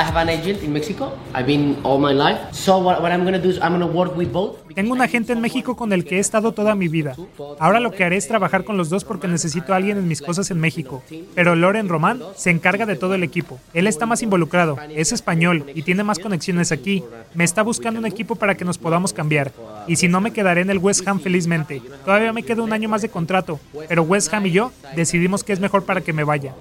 I have an agent in Mexico. I've been all my life. So what, I'm to do is I'm to work with both. Tengo un agente en México con el que he estado toda mi vida. Ahora lo que haré es trabajar con los dos porque necesito alguien en mis cosas en México. Pero Loren Román se encarga de todo el equipo. Él está más involucrado, es español y tiene más conexiones aquí. Me está buscando un equipo para que nos podamos cambiar. Y si no, me quedaré en el West Ham felizmente. Todavía me queda un año más de contrato, pero West Ham y yo decidimos que es mejor para que me vaya.